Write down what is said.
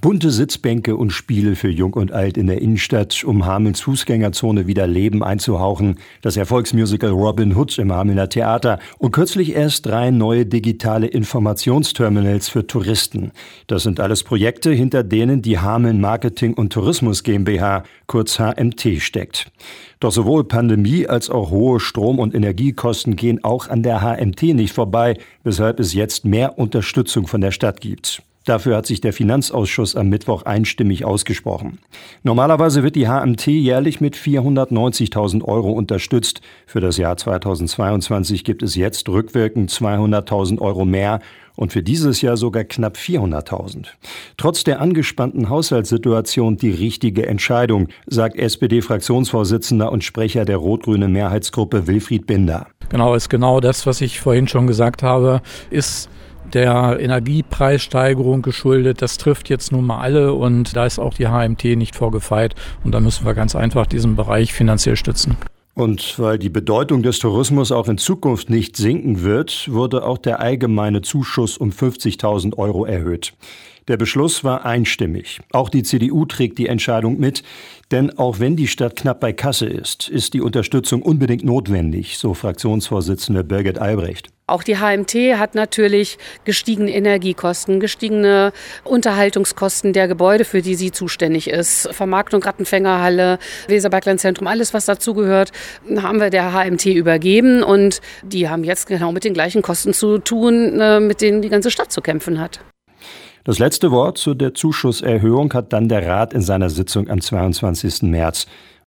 Bunte Sitzbänke und Spiele für Jung und Alt in der Innenstadt, um Hamels Fußgängerzone wieder Leben einzuhauchen. Das Erfolgsmusical Robin Hood im Hamelner Theater und kürzlich erst drei neue digitale Informationsterminals für Touristen. Das sind alles Projekte, hinter denen die Hameln Marketing und Tourismus GmbH, kurz HMT, steckt. Doch sowohl Pandemie als auch hohe Strom- und Energiekosten gehen auch an der HMT nicht vorbei, weshalb es jetzt mehr Unterstützung von der Stadt gibt. Dafür hat sich der Finanzausschuss am Mittwoch einstimmig ausgesprochen. Normalerweise wird die HMT jährlich mit 490.000 Euro unterstützt. Für das Jahr 2022 gibt es jetzt rückwirkend 200.000 Euro mehr und für dieses Jahr sogar knapp 400.000. Trotz der angespannten Haushaltssituation die richtige Entscheidung, sagt SPD-Fraktionsvorsitzender und Sprecher der rot-grünen Mehrheitsgruppe Wilfried Binder. Genau, ist genau das, was ich vorhin schon gesagt habe, ist der Energiepreissteigerung geschuldet. Das trifft jetzt nun mal alle und da ist auch die HMT nicht vorgefeit und da müssen wir ganz einfach diesen Bereich finanziell stützen. Und weil die Bedeutung des Tourismus auch in Zukunft nicht sinken wird, wurde auch der allgemeine Zuschuss um 50.000 Euro erhöht. Der Beschluss war einstimmig. Auch die CDU trägt die Entscheidung mit, denn auch wenn die Stadt knapp bei Kasse ist, ist die Unterstützung unbedingt notwendig, so Fraktionsvorsitzende Birgit Albrecht. Auch die HMT hat natürlich gestiegene Energiekosten, gestiegene Unterhaltungskosten der Gebäude, für die sie zuständig ist. Vermarktung, Rattenfängerhalle, Weserbergland-Zentrum, alles, was dazugehört, haben wir der HMT übergeben. Und die haben jetzt genau mit den gleichen Kosten zu tun, äh, mit denen die ganze Stadt zu kämpfen hat. Das letzte Wort zu der Zuschusserhöhung hat dann der Rat in seiner Sitzung am 22. März.